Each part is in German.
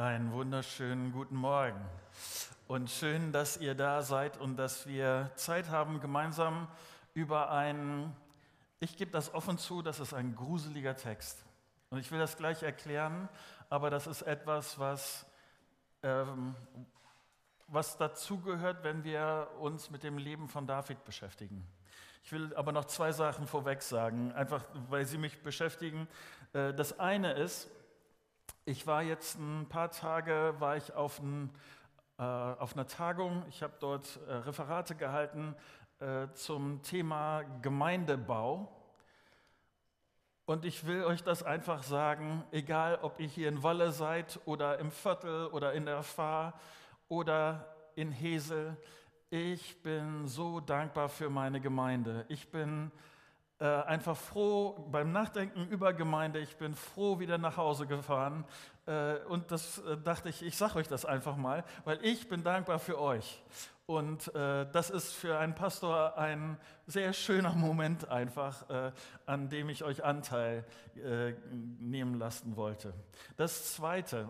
Einen wunderschönen guten Morgen. Und schön, dass ihr da seid und dass wir Zeit haben, gemeinsam über einen, ich gebe das offen zu, das ist ein gruseliger Text. Und ich will das gleich erklären, aber das ist etwas, was, ähm, was dazugehört, wenn wir uns mit dem Leben von David beschäftigen. Ich will aber noch zwei Sachen vorweg sagen, einfach weil sie mich beschäftigen. Äh, das eine ist, ich war jetzt ein paar Tage, war ich auf, ein, äh, auf einer Tagung, ich habe dort äh, Referate gehalten äh, zum Thema Gemeindebau. Und ich will euch das einfach sagen, egal ob ihr hier in Walle seid oder im Viertel oder in der Fahr oder in Hesel, ich bin so dankbar für meine Gemeinde. Ich bin äh, einfach froh beim Nachdenken über Gemeinde. Ich bin froh wieder nach Hause gefahren. Äh, und das äh, dachte ich, ich sage euch das einfach mal, weil ich bin dankbar für euch. Und äh, das ist für einen Pastor ein sehr schöner Moment einfach, äh, an dem ich euch Anteil nehmen lassen wollte. Das Zweite,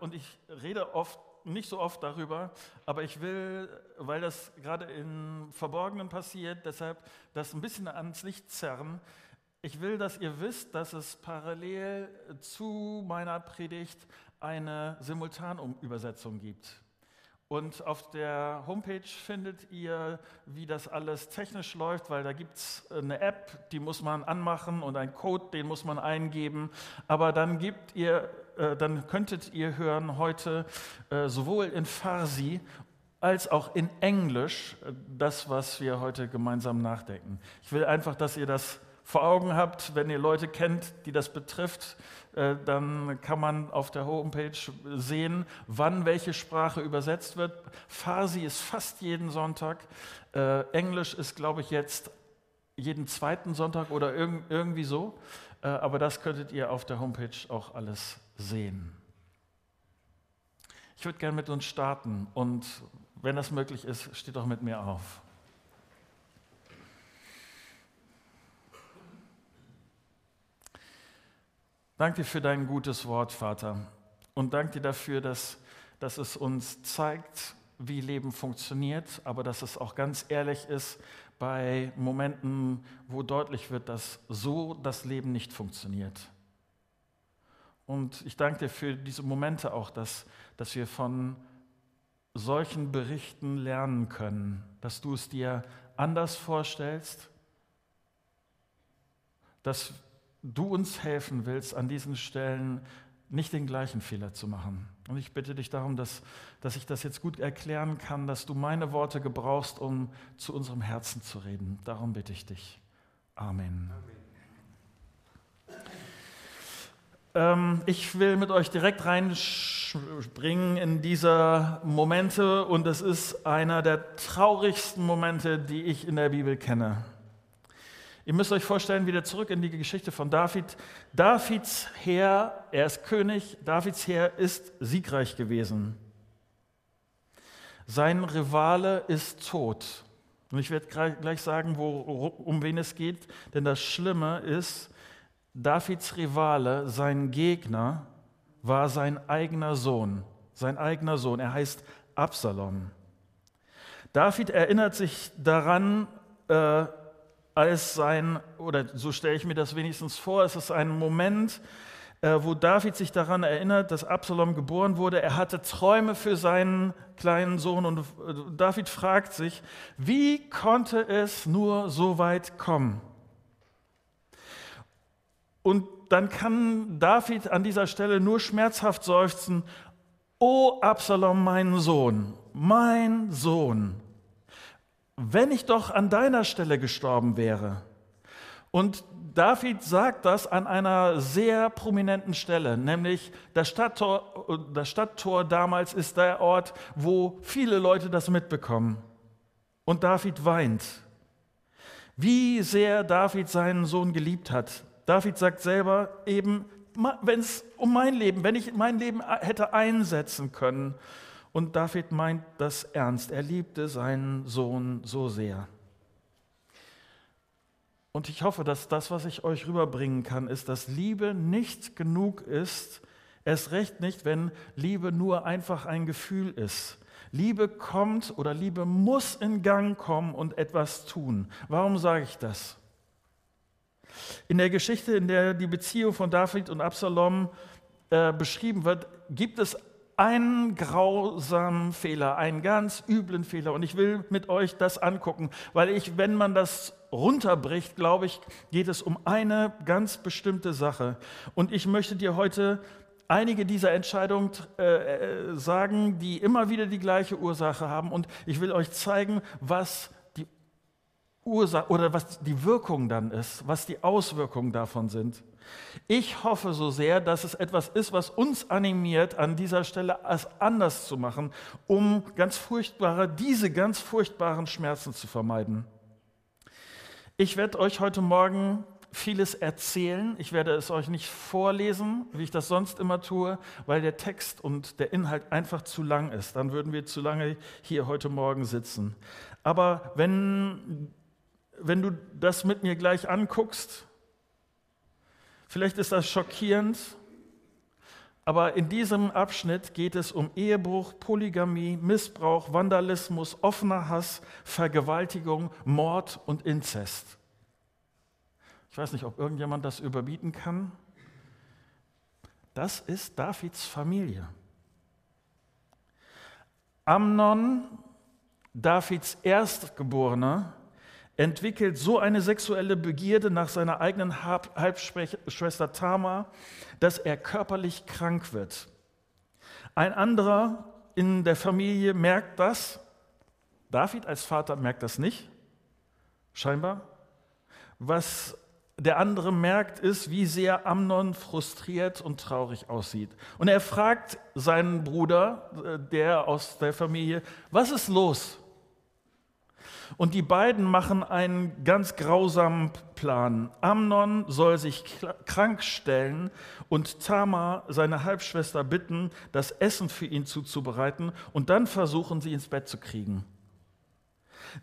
und ich rede oft nicht so oft darüber, aber ich will, weil das gerade im Verborgenen passiert, deshalb das ein bisschen ans Licht zerren. Ich will, dass ihr wisst, dass es parallel zu meiner Predigt eine Simultanübersetzung gibt. Und auf der Homepage findet ihr, wie das alles technisch läuft, weil da gibt es eine App, die muss man anmachen und einen Code, den muss man eingeben. Aber dann gibt ihr, äh, dann könntet ihr hören heute äh, sowohl in Farsi als auch in Englisch äh, das, was wir heute gemeinsam nachdenken. Ich will einfach, dass ihr das vor Augen habt, wenn ihr Leute kennt, die das betrifft, dann kann man auf der Homepage sehen, wann welche Sprache übersetzt wird. Farsi ist fast jeden Sonntag. Englisch ist, glaube ich, jetzt jeden zweiten Sonntag oder irgendwie so. Äh, aber das könntet ihr auf der Homepage auch alles sehen. Ich würde gerne mit uns starten und wenn das möglich ist, steht doch mit mir auf. Danke für dein gutes Wort, Vater. Und danke dir dafür, dass, dass es uns zeigt, wie Leben funktioniert, aber dass es auch ganz ehrlich ist bei Momenten, wo deutlich wird, dass so das Leben nicht funktioniert. Und ich danke dir für diese Momente auch, dass, dass wir von solchen Berichten lernen können, dass du es dir anders vorstellst, dass du uns helfen willst, an diesen Stellen nicht den gleichen Fehler zu machen. Und ich bitte dich darum, dass, dass ich das jetzt gut erklären kann, dass du meine Worte gebrauchst, um zu unserem Herzen zu reden. Darum bitte ich dich. Amen. Amen. Ähm, ich will mit euch direkt reinspringen in diese Momente und es ist einer der traurigsten Momente, die ich in der Bibel kenne. Ihr müsst euch vorstellen, wieder zurück in die Geschichte von David. Davids Heer, er ist König, Davids Heer ist siegreich gewesen. Sein Rivale ist tot. Und ich werde gleich sagen, wo, um wen es geht, denn das Schlimme ist, Davids Rivale, sein Gegner, war sein eigener Sohn. Sein eigener Sohn, er heißt Absalom. David erinnert sich daran, äh, als sein, oder so stelle ich mir das wenigstens vor, es ist ein Moment, äh, wo David sich daran erinnert, dass Absalom geboren wurde. Er hatte Träume für seinen kleinen Sohn und äh, David fragt sich, wie konnte es nur so weit kommen? Und dann kann David an dieser Stelle nur schmerzhaft seufzen, O Absalom, mein Sohn, mein Sohn wenn ich doch an deiner Stelle gestorben wäre. Und David sagt das an einer sehr prominenten Stelle, nämlich das Stadttor, das Stadttor damals ist der Ort, wo viele Leute das mitbekommen. Und David weint. Wie sehr David seinen Sohn geliebt hat. David sagt selber eben, wenn es um mein Leben, wenn ich mein Leben hätte einsetzen können, und David meint das ernst. Er liebte seinen Sohn so sehr. Und ich hoffe, dass das, was ich euch rüberbringen kann, ist, dass Liebe nicht genug ist, Erst recht nicht, wenn Liebe nur einfach ein Gefühl ist. Liebe kommt oder Liebe muss in Gang kommen und etwas tun. Warum sage ich das? In der Geschichte, in der die Beziehung von David und Absalom äh, beschrieben wird, gibt es einen grausamen Fehler, einen ganz üblen Fehler. Und ich will mit euch das angucken, weil ich, wenn man das runterbricht, glaube ich, geht es um eine ganz bestimmte Sache. Und ich möchte dir heute einige dieser Entscheidungen äh, äh, sagen, die immer wieder die gleiche Ursache haben. Und ich will euch zeigen, was Ursache oder was die Wirkung dann ist, was die Auswirkungen davon sind. Ich hoffe so sehr, dass es etwas ist, was uns animiert, an dieser Stelle es anders zu machen, um ganz furchtbare, diese ganz furchtbaren Schmerzen zu vermeiden. Ich werde euch heute Morgen vieles erzählen. Ich werde es euch nicht vorlesen, wie ich das sonst immer tue, weil der Text und der Inhalt einfach zu lang ist. Dann würden wir zu lange hier heute Morgen sitzen. Aber wenn, wenn du das mit mir gleich anguckst, vielleicht ist das schockierend, aber in diesem Abschnitt geht es um Ehebruch, Polygamie, Missbrauch, Vandalismus, offener Hass, Vergewaltigung, Mord und Inzest. Ich weiß nicht, ob irgendjemand das überbieten kann. Das ist Davids Familie. Amnon, Davids Erstgeborener, entwickelt so eine sexuelle Begierde nach seiner eigenen Halbschwester Tamar, dass er körperlich krank wird. Ein anderer in der Familie merkt das. David als Vater merkt das nicht, scheinbar. Was der andere merkt, ist, wie sehr Amnon frustriert und traurig aussieht. Und er fragt seinen Bruder, äh, der aus der Familie, was ist los? Und die beiden machen einen ganz grausamen Plan. Amnon soll sich krank stellen und Tamar, seine Halbschwester, bitten, das Essen für ihn zuzubereiten und dann versuchen sie ins Bett zu kriegen.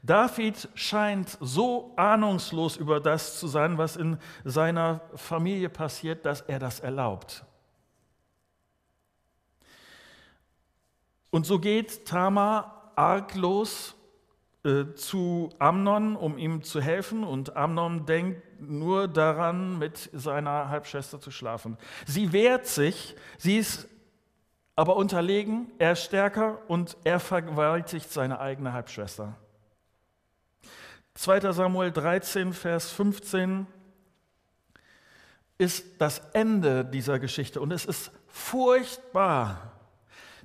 David scheint so ahnungslos über das zu sein, was in seiner Familie passiert, dass er das erlaubt. Und so geht Tamar arglos äh, zu Amnon, um ihm zu helfen. Und Amnon denkt nur daran, mit seiner Halbschwester zu schlafen. Sie wehrt sich, sie ist aber unterlegen, er ist stärker und er vergewaltigt seine eigene Halbschwester. 2. Samuel 13, Vers 15 ist das Ende dieser Geschichte und es ist furchtbar.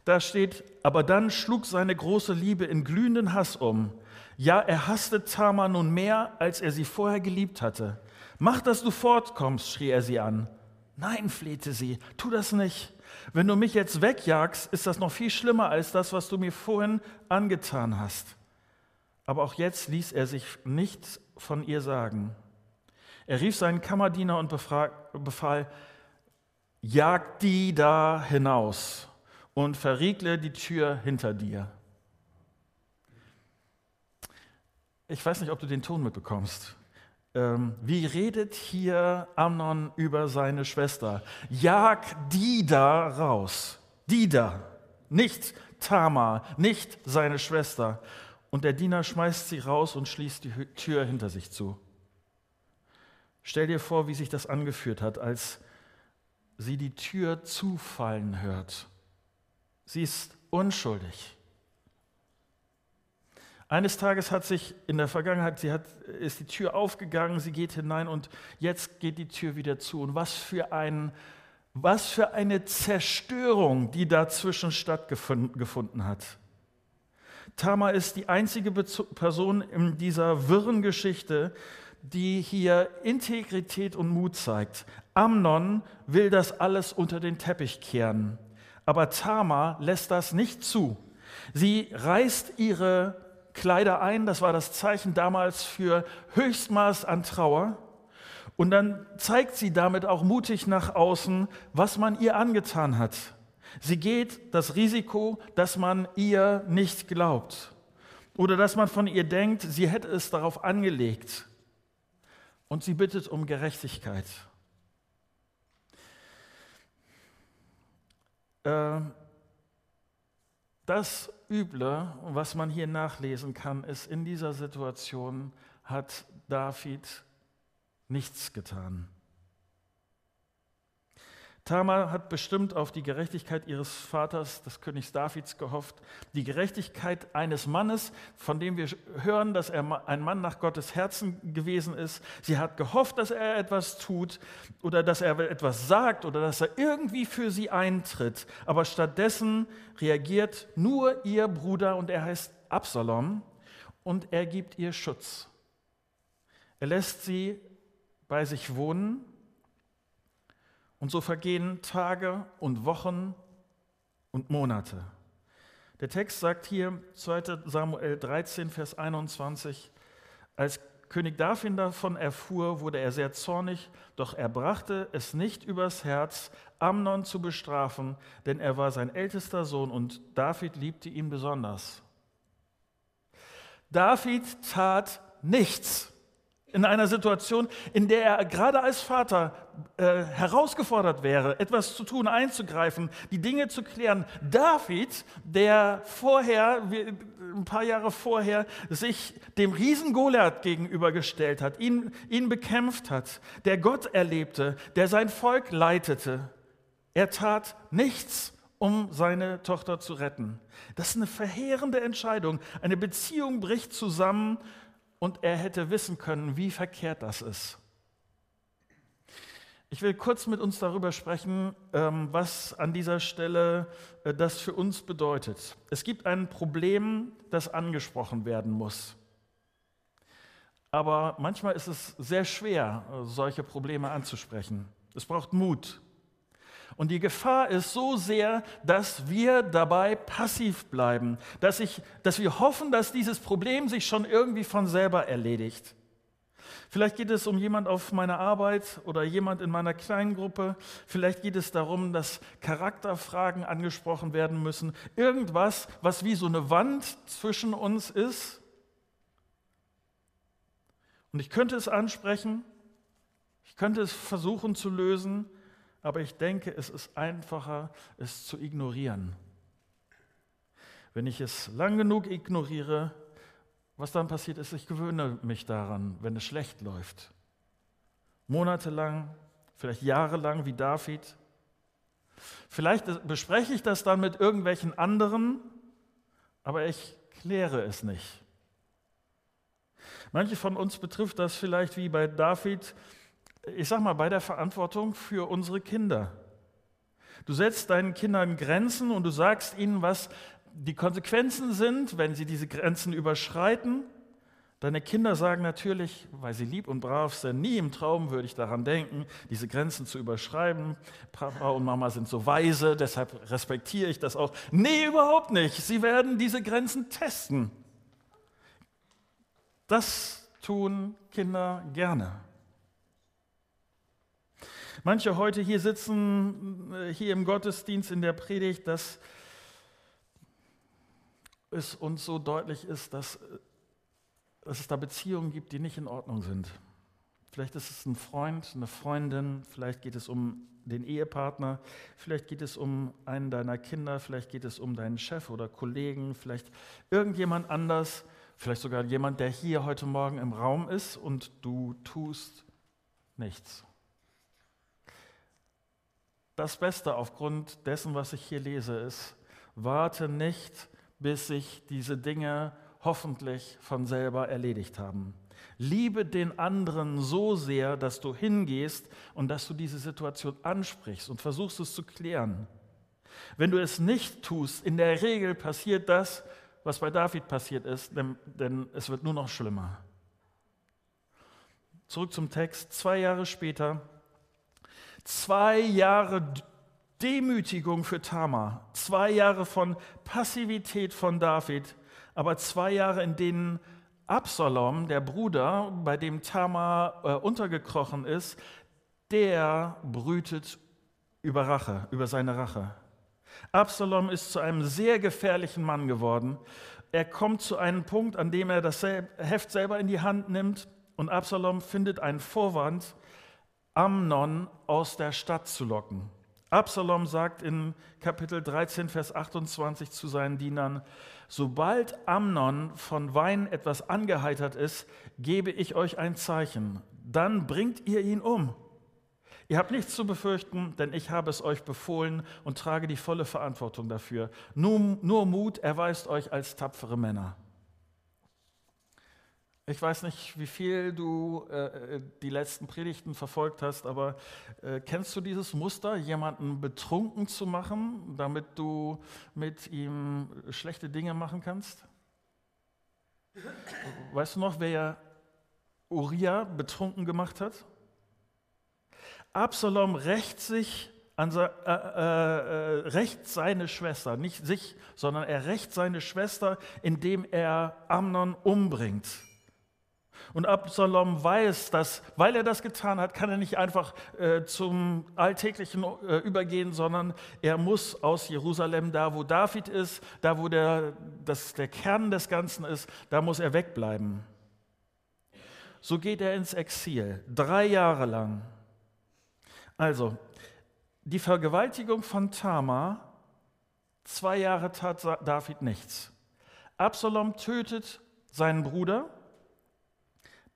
Da steht, aber dann schlug seine große Liebe in glühenden Hass um. Ja, er hasste Tamar nun mehr, als er sie vorher geliebt hatte. Mach, dass du fortkommst, schrie er sie an. Nein, flehte sie, tu das nicht. Wenn du mich jetzt wegjagst, ist das noch viel schlimmer als das, was du mir vorhin angetan hast. Aber auch jetzt ließ er sich nichts von ihr sagen. Er rief seinen Kammerdiener und befahl, jag die da hinaus und verriegle die Tür hinter dir. Ich weiß nicht, ob du den Ton mitbekommst. Ähm, wie redet hier Amnon über seine Schwester? Jag die da raus. Die da. Nicht Tamar, nicht seine Schwester. Und der Diener schmeißt sie raus und schließt die Tür hinter sich zu. Stell dir vor, wie sich das angeführt hat, als sie die Tür zufallen hört. Sie ist unschuldig. Eines Tages hat sich in der Vergangenheit, sie hat, ist die Tür aufgegangen, sie geht hinein und jetzt geht die Tür wieder zu. Und was für, ein, was für eine Zerstörung, die dazwischen stattgefunden hat. Tamar ist die einzige Person in dieser wirren Geschichte, die hier Integrität und Mut zeigt. Amnon will das alles unter den Teppich kehren, aber Tamar lässt das nicht zu. Sie reißt ihre Kleider ein, das war das Zeichen damals für Höchstmaß an Trauer. Und dann zeigt sie damit auch mutig nach außen, was man ihr angetan hat. Sie geht das Risiko, dass man ihr nicht glaubt oder dass man von ihr denkt, sie hätte es darauf angelegt. Und sie bittet um Gerechtigkeit. Äh, das Üble, was man hier nachlesen kann, ist, in dieser Situation hat David nichts getan. Tamar hat bestimmt auf die Gerechtigkeit ihres Vaters, des Königs Davids, gehofft. Die Gerechtigkeit eines Mannes, von dem wir hören, dass er ein Mann nach Gottes Herzen gewesen ist. Sie hat gehofft, dass er etwas tut oder dass er etwas sagt oder dass er irgendwie für sie eintritt. Aber stattdessen reagiert nur ihr Bruder und er heißt Absalom und er gibt ihr Schutz. Er lässt sie bei sich wohnen und so vergehen Tage und Wochen und Monate. Der Text sagt hier, 2 Samuel 13, Vers 21, als König David davon erfuhr, wurde er sehr zornig, doch er brachte es nicht übers Herz, Amnon zu bestrafen, denn er war sein ältester Sohn und David liebte ihn besonders. David tat nichts in einer Situation, in der er gerade als Vater äh, herausgefordert wäre, etwas zu tun, einzugreifen, die Dinge zu klären. David, der vorher, ein paar Jahre vorher, sich dem Riesen Goliath gegenübergestellt hat, ihn, ihn bekämpft hat, der Gott erlebte, der sein Volk leitete, er tat nichts, um seine Tochter zu retten. Das ist eine verheerende Entscheidung. Eine Beziehung bricht zusammen und er hätte wissen können, wie verkehrt das ist. Ich will kurz mit uns darüber sprechen, ähm, was an dieser Stelle äh, das für uns bedeutet. Es gibt ein Problem, das angesprochen werden muss. Aber manchmal ist es sehr schwer, äh, solche Probleme anzusprechen. Es braucht Mut. Und die Gefahr ist so sehr, dass wir dabei passiv bleiben, dass, ich, dass wir hoffen, dass dieses Problem sich schon irgendwie von selber erledigt. Vielleicht geht es um jemand auf meiner Arbeit oder jemand in meiner kleinen Gruppe. Vielleicht geht es darum, dass Charakterfragen angesprochen werden müssen. Irgendwas, was wie so eine Wand zwischen uns ist. Und ich könnte es ansprechen. Ich könnte es versuchen zu lösen aber ich denke, es ist einfacher, es zu ignorieren. Wenn ich es lang genug ignoriere, was dann passiert ist, ich gewöhne mich daran, wenn es schlecht läuft. Monatelang, vielleicht jahrelang wie David. Vielleicht bespreche ich das dann mit irgendwelchen anderen, aber ich kläre es nicht. Manche von uns betrifft das vielleicht wie bei David, ich sag mal, bei der Verantwortung für unsere Kinder. Du setzt deinen Kindern Grenzen und du sagst ihnen, was die Konsequenzen sind, wenn sie diese Grenzen überschreiten. Deine Kinder sagen natürlich, weil sie lieb und brav sind, nie im Traum würde ich daran denken, diese Grenzen zu überschreiben. Papa und Mama sind so weise, deshalb respektiere ich das auch. Nee, überhaupt nicht. Sie werden diese Grenzen testen. Das tun Kinder gerne. Manche heute hier sitzen, äh, hier im Gottesdienst in der Predigt, dass es uns so deutlich ist, dass, äh, dass es da Beziehungen gibt, die nicht in Ordnung sind. Vielleicht ist es ein Freund, eine Freundin, vielleicht geht es um den Ehepartner, vielleicht geht es um einen deiner Kinder, vielleicht geht es um deinen Chef oder Kollegen, vielleicht irgendjemand anders, vielleicht sogar jemand, der hier heute Morgen im Raum ist und du tust nichts das Beste aufgrund dessen, was ich hier lese, ist, warte nicht, bis sich diese Dinge hoffentlich von selber erledigt haben. Liebe den anderen so sehr, dass du hingehst und dass du diese Situation ansprichst und versuchst es zu klären. Wenn du es nicht tust, in der Regel passiert das, was bei David passiert ist, denn, denn es wird nur noch schlimmer. Zurück zum Text. Zwei Jahre später Zwei Jahre Demütigung für Tamar, zwei Jahre von Passivität von David, aber zwei Jahre, in denen Absalom, der Bruder, bei dem Tamar äh, untergekrochen ist, der brütet über Rache, über seine Rache. Absalom ist zu einem sehr gefährlichen Mann geworden. Er kommt zu einem Punkt, an dem er das Heft selber in die Hand nimmt und Absalom findet einen Vorwand, Amnon aus der Stadt zu locken. Absalom sagt in Kapitel 13, Vers 28 zu seinen Dienern, sobald Amnon von Wein etwas angeheitert ist, gebe ich euch ein Zeichen, dann bringt ihr ihn um. Ihr habt nichts zu befürchten, denn ich habe es euch befohlen und trage die volle Verantwortung dafür. Nur, nur Mut erweist euch als tapfere Männer. Ich weiß nicht, wie viel du äh, die letzten Predigten verfolgt hast, aber äh, kennst du dieses Muster, jemanden betrunken zu machen, damit du mit ihm schlechte Dinge machen kannst? Weißt du noch, wer Uriah betrunken gemacht hat? Absalom rächt sich an, äh, äh, äh, rächt seine Schwester, nicht sich, sondern er rächt seine Schwester, indem er Amnon umbringt. Und Absalom weiß, dass, weil er das getan hat, kann er nicht einfach äh, zum Alltäglichen äh, übergehen, sondern er muss aus Jerusalem, da wo David ist, da wo der, das, der Kern des Ganzen ist, da muss er wegbleiben. So geht er ins Exil, drei Jahre lang. Also, die Vergewaltigung von Tamar, zwei Jahre tat David nichts. Absalom tötet seinen Bruder,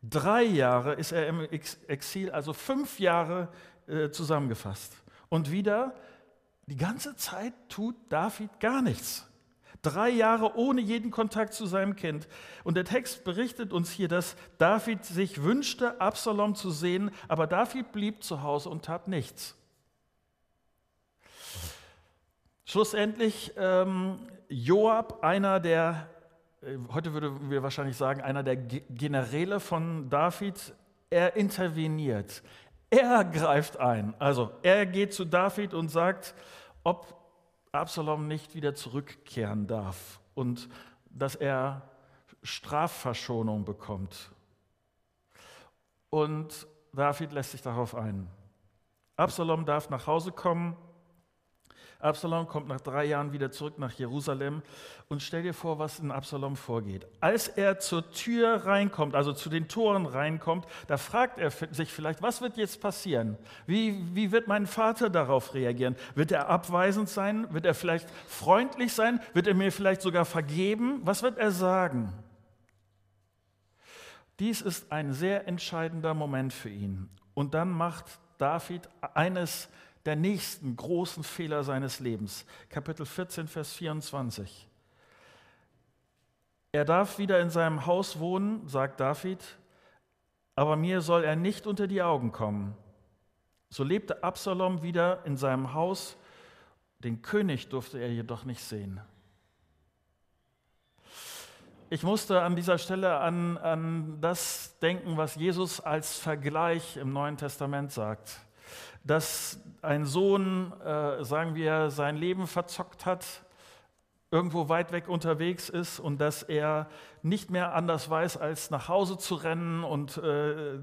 Drei Jahre ist er im Exil, also fünf Jahre äh, zusammengefasst. Und wieder, die ganze Zeit tut David gar nichts. Drei Jahre ohne jeden Kontakt zu seinem Kind. Und der Text berichtet uns hier, dass David sich wünschte, Absalom zu sehen, aber David blieb zu Hause und tat nichts. Schlussendlich ähm, Joab, einer der heute würden wir wahrscheinlich sagen, einer der Generäle von David, er interveniert. Er greift ein. Also er geht zu David und sagt, ob Absalom nicht wieder zurückkehren darf und dass er Strafverschonung bekommt. Und David lässt sich darauf ein. Absalom darf nach Hause kommen Absalom kommt nach drei Jahren wieder zurück nach Jerusalem und stell dir vor, was in Absalom vorgeht. Als er zur Tür reinkommt, also zu den Toren reinkommt, da fragt er sich vielleicht, was wird jetzt passieren? Wie, wie wird mein Vater darauf reagieren? Wird er abweisend sein? Wird er vielleicht freundlich sein? Wird er mir vielleicht sogar vergeben? Was wird er sagen? Dies ist ein sehr entscheidender Moment für ihn. Und dann macht David eines der nächsten großen Fehler seines Lebens. Kapitel 14, Vers 24. Er darf wieder in seinem Haus wohnen, sagt David, aber mir soll er nicht unter die Augen kommen. So lebte Absalom wieder in seinem Haus, den König durfte er jedoch nicht sehen. Ich musste an dieser Stelle an, an das denken, was Jesus als Vergleich im Neuen Testament sagt dass ein Sohn, äh, sagen wir, sein Leben verzockt hat, irgendwo weit weg unterwegs ist und dass er nicht mehr anders weiß, als nach Hause zu rennen und äh,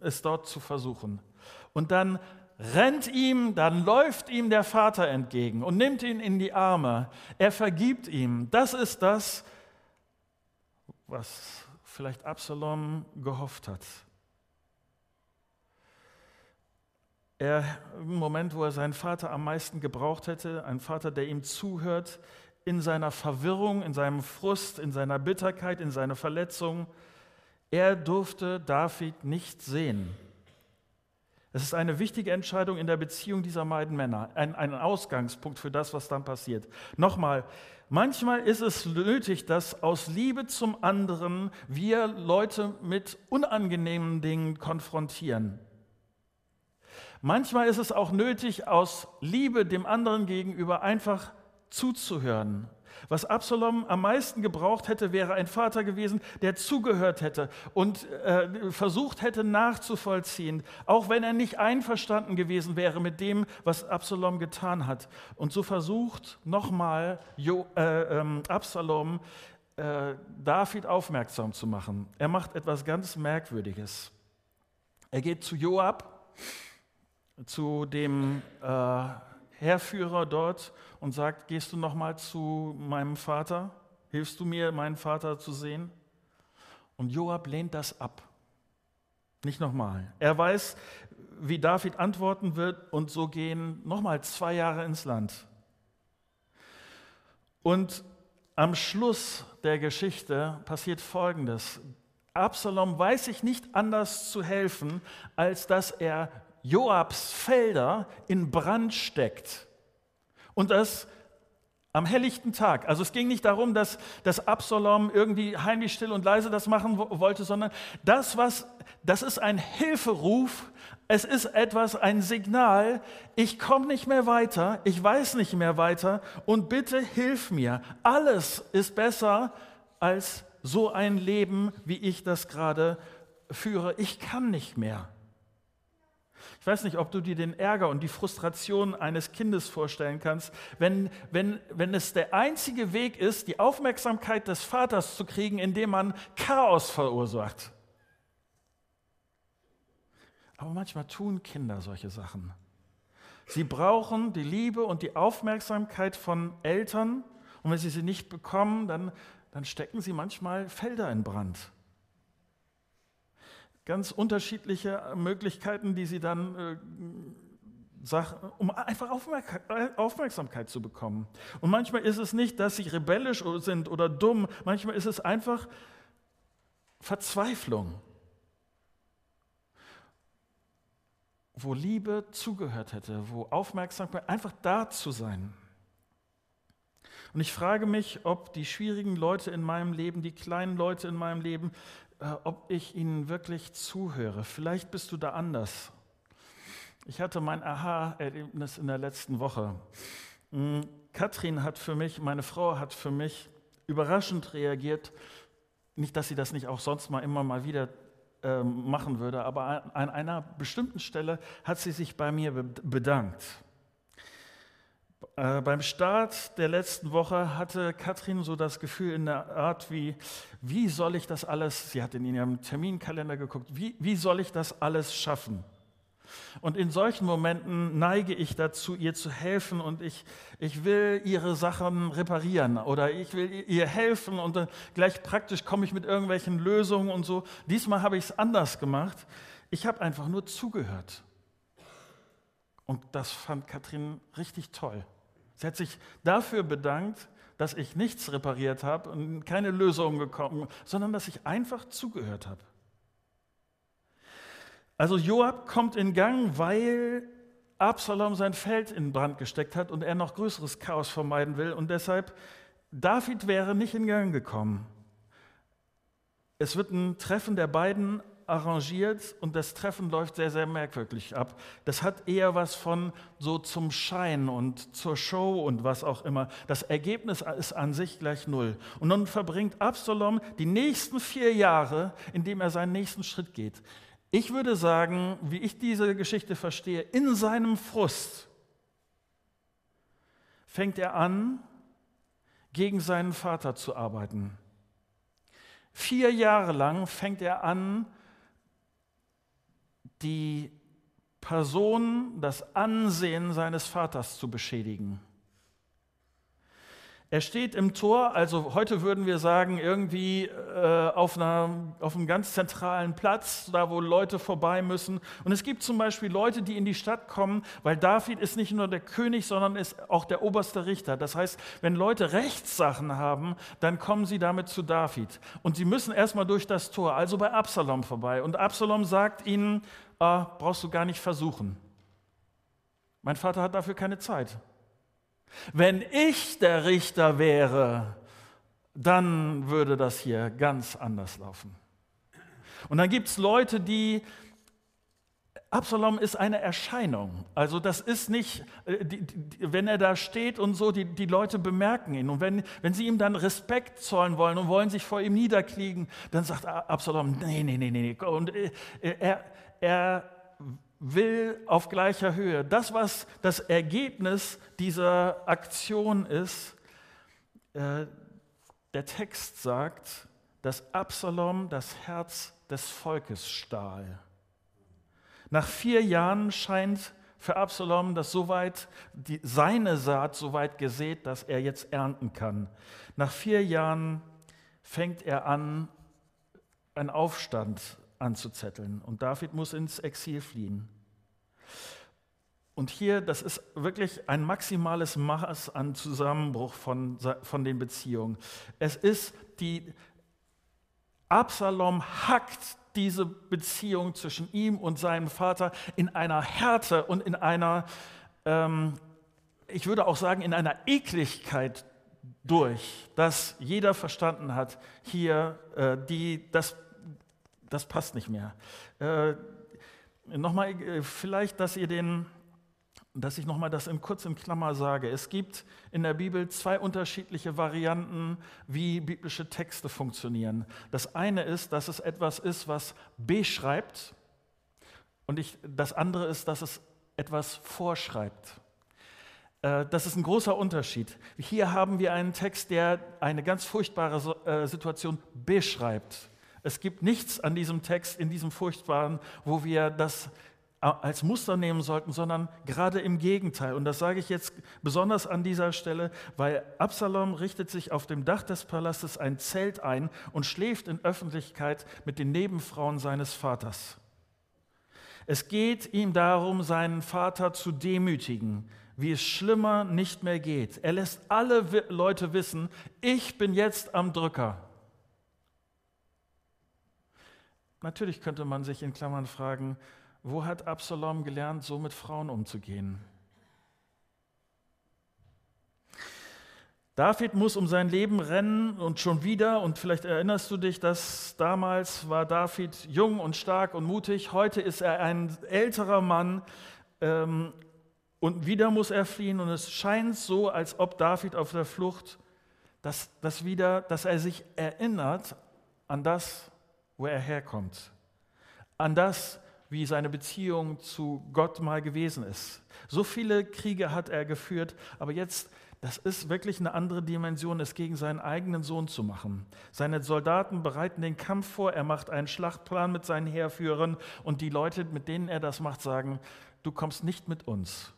es dort zu versuchen. Und dann rennt ihm, dann läuft ihm der Vater entgegen und nimmt ihn in die Arme. Er vergibt ihm. Das ist das, was vielleicht Absalom gehofft hat. Er, im Moment, wo er seinen Vater am meisten gebraucht hätte, ein Vater, der ihm zuhört, in seiner Verwirrung, in seinem Frust, in seiner Bitterkeit, in seiner Verletzung, er durfte David nicht sehen. Es ist eine wichtige Entscheidung in der Beziehung dieser beiden Männer, ein, ein Ausgangspunkt für das, was dann passiert. Nochmal, manchmal ist es nötig, dass aus Liebe zum anderen wir Leute mit unangenehmen Dingen konfrontieren. Manchmal ist es auch nötig, aus Liebe dem anderen gegenüber einfach zuzuhören. Was Absalom am meisten gebraucht hätte, wäre ein Vater gewesen, der zugehört hätte und äh, versucht hätte nachzuvollziehen, auch wenn er nicht einverstanden gewesen wäre mit dem, was Absalom getan hat. Und so versucht nochmal äh, ähm, Absalom äh, David aufmerksam zu machen. Er macht etwas ganz Merkwürdiges. Er geht zu Joab zu dem äh, Herrführer dort und sagt, gehst du noch mal zu meinem Vater? Hilfst du mir, meinen Vater zu sehen? Und Joab lehnt das ab. Nicht nochmal. Er weiß, wie David antworten wird und so gehen nochmal zwei Jahre ins Land. Und am Schluss der Geschichte passiert Folgendes. Absalom weiß sich nicht anders zu helfen, als dass er Joabs Felder in Brand steckt. Und das am helllichten Tag. Also es ging nicht darum, dass, dass Absalom irgendwie heimlich still und leise das machen wollte, sondern das, was, das ist ein Hilferuf, es ist etwas, ein Signal, ich komme nicht mehr weiter, ich weiß nicht mehr weiter und bitte hilf mir. Alles ist besser als so ein Leben, wie ich das gerade führe. Ich kann nicht mehr. Ich weiß nicht, ob du dir den Ärger und die Frustration eines Kindes vorstellen kannst, wenn, wenn, wenn es der einzige Weg ist, die Aufmerksamkeit des Vaters zu kriegen, indem man Chaos verursacht. Aber manchmal tun Kinder solche Sachen. Sie brauchen die Liebe und die Aufmerksamkeit von Eltern und wenn sie sie nicht bekommen, dann, dann stecken sie manchmal Felder in Brand ganz unterschiedliche Möglichkeiten, die sie dann äh, um einfach Aufmerksamkeit zu bekommen. Und manchmal ist es nicht, dass sie rebellisch sind oder dumm, manchmal ist es einfach Verzweiflung, wo Liebe zugehört hätte, wo Aufmerksamkeit einfach da zu sein. Und ich frage mich, ob die schwierigen Leute in meinem Leben, die kleinen Leute in meinem Leben, ob ich ihnen wirklich zuhöre. Vielleicht bist du da anders. Ich hatte mein Aha-Erlebnis in der letzten Woche. Hm, Katrin hat für mich, meine Frau hat für mich überraschend reagiert. Nicht, dass sie das nicht auch sonst mal immer mal wieder äh, machen würde, aber an einer bestimmten Stelle hat sie sich bei mir bedankt. Äh, beim Start der letzten Woche hatte Katrin so das Gefühl in der Art wie, wie soll ich das alles, sie hat in ihrem Terminkalender geguckt, wie, wie soll ich das alles schaffen? Und in solchen Momenten neige ich dazu, ihr zu helfen und ich, ich will ihre Sachen reparieren oder ich will ihr helfen und gleich praktisch komme ich mit irgendwelchen Lösungen und so. Diesmal habe ich es anders gemacht. Ich habe einfach nur zugehört. Und das fand Katrin richtig toll. Sie hat sich dafür bedankt, dass ich nichts repariert habe und keine Lösung gekommen, sondern dass ich einfach zugehört habe. Also Joab kommt in Gang, weil Absalom sein Feld in Brand gesteckt hat und er noch größeres Chaos vermeiden will und deshalb David wäre nicht in Gang gekommen. Es wird ein Treffen der beiden arrangiert und das Treffen läuft sehr, sehr merkwürdig ab. Das hat eher was von so zum Schein und zur Show und was auch immer. Das Ergebnis ist an sich gleich null. Und nun verbringt Absalom die nächsten vier Jahre, indem er seinen nächsten Schritt geht. Ich würde sagen, wie ich diese Geschichte verstehe, in seinem Frust fängt er an, gegen seinen Vater zu arbeiten. Vier Jahre lang fängt er an, die Person, das Ansehen seines Vaters zu beschädigen. Er steht im Tor, also heute würden wir sagen, irgendwie äh, auf, einer, auf einem ganz zentralen Platz, da wo Leute vorbei müssen. Und es gibt zum Beispiel Leute, die in die Stadt kommen, weil David ist nicht nur der König, sondern ist auch der oberste Richter. Das heißt, wenn Leute Rechtssachen haben, dann kommen sie damit zu David. Und sie müssen erstmal durch das Tor, also bei Absalom vorbei. Und Absalom sagt ihnen, ah, brauchst du gar nicht versuchen. Mein Vater hat dafür keine Zeit. Wenn ich der Richter wäre, dann würde das hier ganz anders laufen. Und dann gibt es Leute, die, Absalom ist eine Erscheinung. Also das ist nicht, äh, wenn er da steht und so, die, die Leute bemerken ihn. Und wenn, wenn sie ihm dann Respekt zollen wollen und wollen sich vor ihm niederkriegen, dann sagt Absalom, nee, nee, nee, nee. Und äh, er, er will auf gleicher Höhe. Das, was das Ergebnis dieser Aktion ist, äh, der Text sagt, dass Absalom das Herz des Volkes stahl. Nach vier Jahren scheint für Absalom das soweit, die, seine Saat so weit gesät, dass er jetzt ernten kann. Nach vier Jahren fängt er an, einen Aufstand anzuzetteln. Und David muss ins Exil fliehen. Und hier, das ist wirklich ein maximales Maß an Zusammenbruch von, von den Beziehungen. Es ist die, Absalom hackt diese Beziehung zwischen ihm und seinem Vater in einer Härte und in einer, ähm, ich würde auch sagen, in einer Ekligkeit durch, dass jeder verstanden hat, hier, äh, die, das, das passt nicht mehr. Äh, Nochmal, äh, vielleicht, dass ihr den, dass ich nochmal das in, kurz in Klammer sage. Es gibt in der Bibel zwei unterschiedliche Varianten, wie biblische Texte funktionieren. Das eine ist, dass es etwas ist, was beschreibt, und ich, das andere ist, dass es etwas vorschreibt. Äh, das ist ein großer Unterschied. Hier haben wir einen Text, der eine ganz furchtbare äh, Situation beschreibt. Es gibt nichts an diesem Text, in diesem Furchtbaren, wo wir das als Muster nehmen sollten, sondern gerade im Gegenteil. Und das sage ich jetzt besonders an dieser Stelle, weil Absalom richtet sich auf dem Dach des Palastes ein Zelt ein und schläft in Öffentlichkeit mit den Nebenfrauen seines Vaters. Es geht ihm darum, seinen Vater zu demütigen, wie es schlimmer nicht mehr geht. Er lässt alle Leute wissen, ich bin jetzt am Drücker. Natürlich könnte man sich in Klammern fragen, wo hat Absalom gelernt, so mit Frauen umzugehen? David muss um sein Leben rennen und schon wieder, und vielleicht erinnerst du dich, dass damals war David jung und stark und mutig, heute ist er ein älterer Mann ähm, und wieder muss er fliehen und es scheint so, als ob David auf der Flucht, dass, dass, wieder, dass er sich erinnert an das, wo er herkommt, an das, wie seine Beziehung zu Gott mal gewesen ist. So viele Kriege hat er geführt, aber jetzt, das ist wirklich eine andere Dimension, es gegen seinen eigenen Sohn zu machen. Seine Soldaten bereiten den Kampf vor, er macht einen Schlachtplan mit seinen Heerführern und die Leute, mit denen er das macht, sagen, du kommst nicht mit uns.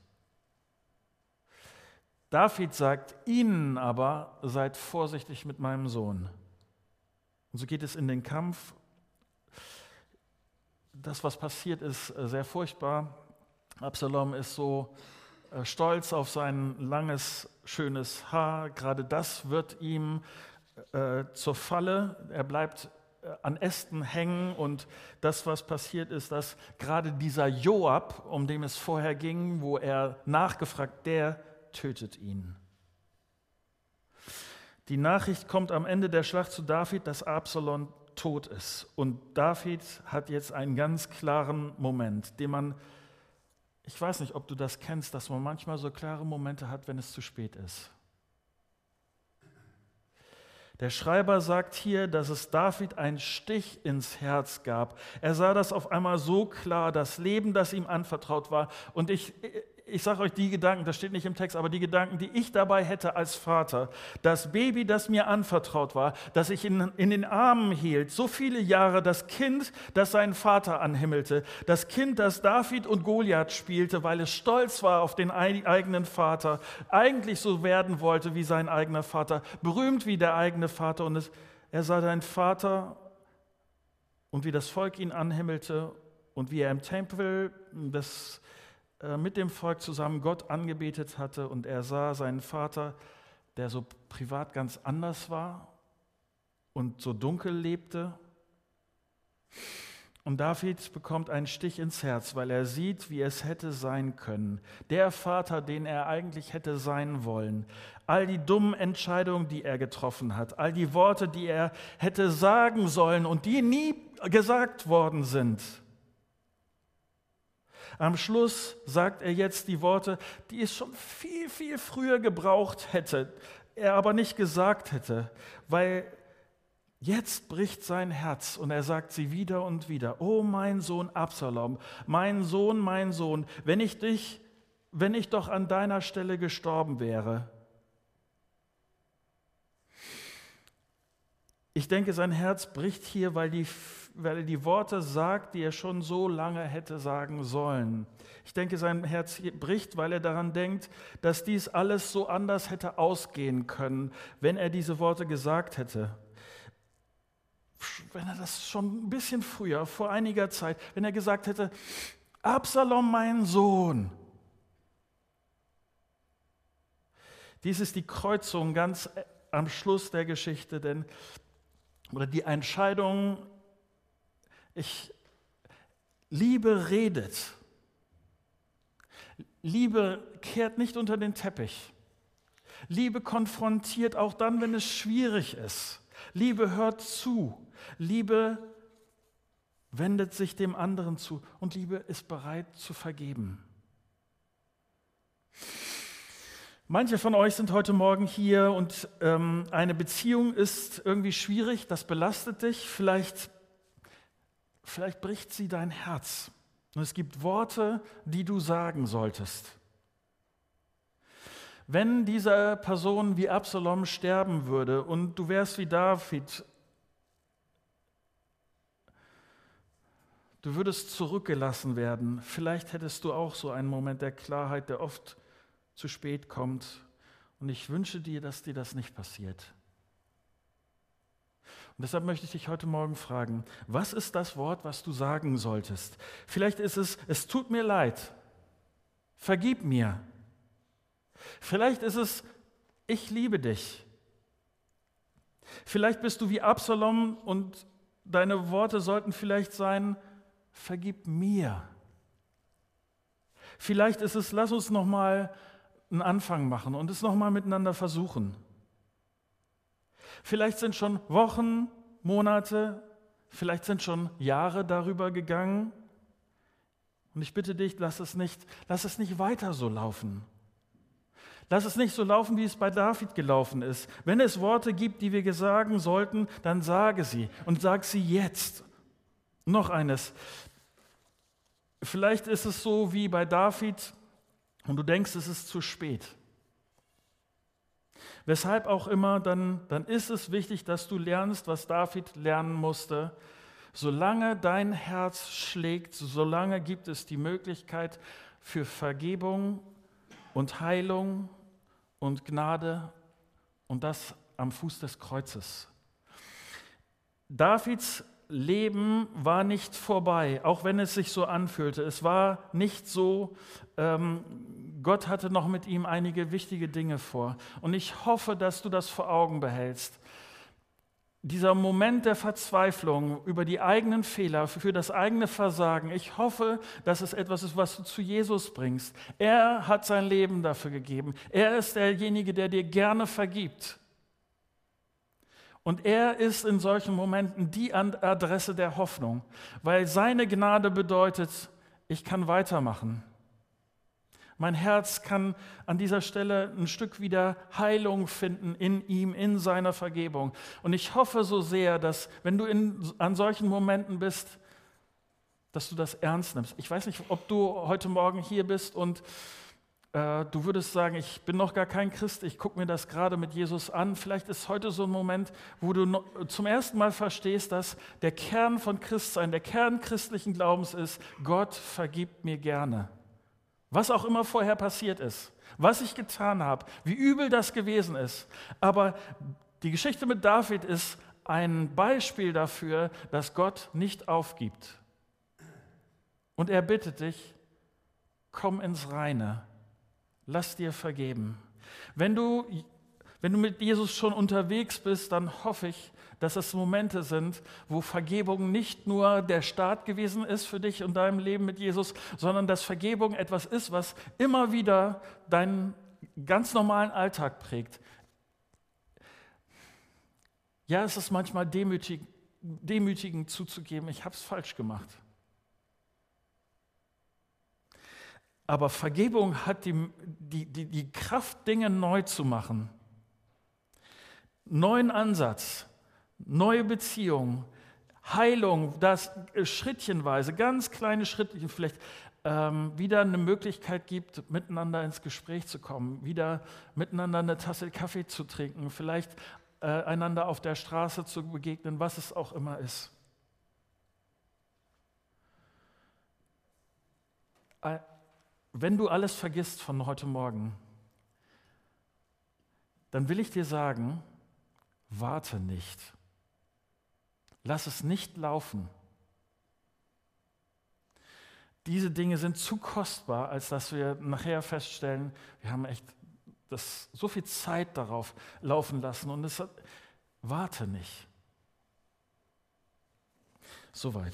David sagt ihnen aber, seid vorsichtig mit meinem Sohn. Und so geht es in den Kampf das, was passiert, ist äh, sehr furchtbar. Absalom ist so äh, stolz auf sein langes, schönes Haar. Gerade das wird ihm äh, zur Falle. Er bleibt äh, an Ästen hängen und das, was passiert ist, dass gerade dieser Joab, um den es vorher ging, wo er nachgefragt, der tötet ihn. Die Nachricht kommt am Ende der Schlacht zu David, dass Absalom tot ist. Und David hat jetzt einen ganz klaren Moment, den man, ich weiß nicht, ob du das kennst, dass man manchmal so klare Momente hat, wenn es zu spät ist. Der Schreiber sagt hier, dass es David einen Stich ins Herz gab. Er sah das auf einmal so klar, das Leben, das ihm anvertraut war. Und ich, ich sage euch die Gedanken, das steht nicht im Text, aber die Gedanken, die ich dabei hätte als Vater. Das Baby, das mir anvertraut war, das ich in, in den Armen hielt, so viele Jahre, das Kind, das seinen Vater anhimmelte, das Kind, das David und Goliath spielte, weil es stolz war auf den eigenen Vater, eigentlich so werden wollte wie sein eigener Vater, berühmt wie der eigene Vater. Und es, er sah seinen Vater und wie das Volk ihn anhimmelte und wie er im Tempel äh, mit dem Volk zusammen Gott angebetet hatte und er sah seinen Vater, der so privat ganz anders war und so dunkel lebte. Und David bekommt einen Stich ins Herz, weil er sieht, wie es hätte sein können. Der Vater, den er eigentlich hätte sein wollen. All die dummen Entscheidungen, die er getroffen hat. All die Worte, die er hätte sagen sollen und die nie gesagt worden sind. Am Schluss sagt er jetzt die Worte, die es schon viel, viel früher gebraucht hätte, er aber nicht gesagt hätte, weil jetzt bricht sein Herz und er sagt sie wieder und wieder, oh mein Sohn Absalom, mein Sohn, mein Sohn, wenn ich dich, wenn ich doch an deiner Stelle gestorben wäre. Ich denke, sein Herz bricht hier, weil die weil er die Worte sagt, die er schon so lange hätte sagen sollen. Ich denke, sein Herz bricht, weil er daran denkt, dass dies alles so anders hätte ausgehen können, wenn er diese Worte gesagt hätte. Wenn er das schon ein bisschen früher, vor einiger Zeit, wenn er gesagt hätte, Absalom, mein Sohn. Dies ist die Kreuzung ganz am Schluss der Geschichte, denn oder die Entscheidung, ich Liebe redet. Liebe kehrt nicht unter den Teppich. Liebe konfrontiert auch dann, wenn es schwierig ist. Liebe hört zu. Liebe wendet sich dem anderen zu. Und Liebe ist bereit zu vergeben. Manche von euch sind heute Morgen hier und ähm, eine Beziehung ist irgendwie schwierig, das belastet dich. Vielleicht, vielleicht bricht sie dein Herz. Und es gibt Worte, die du sagen solltest. Wenn diese Person wie Absalom sterben würde und du wärst wie David, du würdest zurückgelassen werden, vielleicht hättest du auch so einen Moment der Klarheit, der oft zu spät kommt. Und ich wünsche dir, dass dir das nicht passiert. Deshalb möchte ich dich heute Morgen fragen, was ist das Wort, was du sagen solltest? Vielleicht ist es, es tut mir leid, vergib mir. Vielleicht ist es, ich liebe dich. Vielleicht bist du wie Absalom und deine Worte sollten vielleicht sein, vergib mir. Vielleicht ist es, lass uns noch mal einen Anfang machen und es noch mal miteinander versuchen. Vielleicht sind schon Wochen, Monate, vielleicht sind schon Jahre darüber gegangen. Und ich bitte dich, lass es nicht, lass es nicht weiter so laufen. Lass es nicht so laufen, wie es bei David gelaufen ist. Wenn es Worte gibt, die wir sagen sollten, dann sage sie und sag sie jetzt. Noch eines. Vielleicht ist es so wie bei David und du denkst, es ist zu spät. Weshalb auch immer, dann, dann ist es wichtig, dass du lernst, was David lernen musste. Solange dein Herz schlägt, solange gibt es die Möglichkeit für Vergebung und Heilung und Gnade und das am Fuß des Kreuzes. Davids Leben war nicht vorbei, auch wenn es sich so anfühlte. Es war nicht so, ähm, Gott hatte noch mit ihm einige wichtige Dinge vor. Und ich hoffe, dass du das vor Augen behältst. Dieser Moment der Verzweiflung über die eigenen Fehler, für das eigene Versagen, ich hoffe, dass es etwas ist, was du zu Jesus bringst. Er hat sein Leben dafür gegeben. Er ist derjenige, der dir gerne vergibt. Und er ist in solchen Momenten die Adresse der Hoffnung, weil seine Gnade bedeutet, ich kann weitermachen. Mein Herz kann an dieser Stelle ein Stück wieder Heilung finden in ihm, in seiner Vergebung. Und ich hoffe so sehr, dass wenn du in, an solchen Momenten bist, dass du das ernst nimmst. Ich weiß nicht, ob du heute Morgen hier bist und äh, du würdest sagen, ich bin noch gar kein Christ, ich gucke mir das gerade mit Jesus an. Vielleicht ist heute so ein Moment, wo du zum ersten Mal verstehst, dass der Kern von Christsein, der Kern christlichen Glaubens ist, Gott vergibt mir gerne. Was auch immer vorher passiert ist, was ich getan habe, wie übel das gewesen ist. Aber die Geschichte mit David ist ein Beispiel dafür, dass Gott nicht aufgibt. Und er bittet dich, komm ins Reine, lass dir vergeben. Wenn du, wenn du mit Jesus schon unterwegs bist, dann hoffe ich, dass es Momente sind, wo Vergebung nicht nur der Start gewesen ist für dich und deinem Leben mit Jesus, sondern dass Vergebung etwas ist, was immer wieder deinen ganz normalen Alltag prägt. Ja, es ist manchmal demütig, demütigend zuzugeben, ich habe es falsch gemacht. Aber Vergebung hat die, die, die, die Kraft, Dinge neu zu machen. Neuen Ansatz, neue Beziehungen, Heilung, das schrittchenweise, ganz kleine Schritte, vielleicht ähm, wieder eine Möglichkeit gibt, miteinander ins Gespräch zu kommen, wieder miteinander eine Tasse Kaffee zu trinken, vielleicht äh, einander auf der Straße zu begegnen, was es auch immer ist. Wenn du alles vergisst von heute Morgen, dann will ich dir sagen, warte nicht. Lass es nicht laufen. Diese Dinge sind zu kostbar, als dass wir nachher feststellen, wir haben echt das, so viel Zeit darauf laufen lassen und es warte nicht. Soweit.